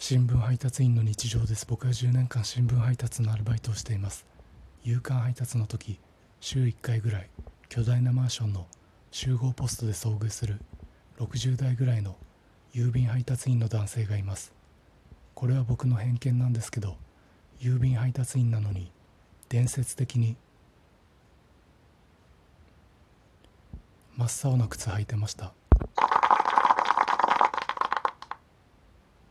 新聞配達員の日常です。僕は10年間新聞配達のアルバイトをしています。夕刊配達の時週1回ぐらい巨大なマンションの集合ポストで遭遇する60代ぐらいの郵便配達員の男性がいます。これは僕の偏見なんですけど郵便配達員なのに伝説的に真っ青な靴履いてました。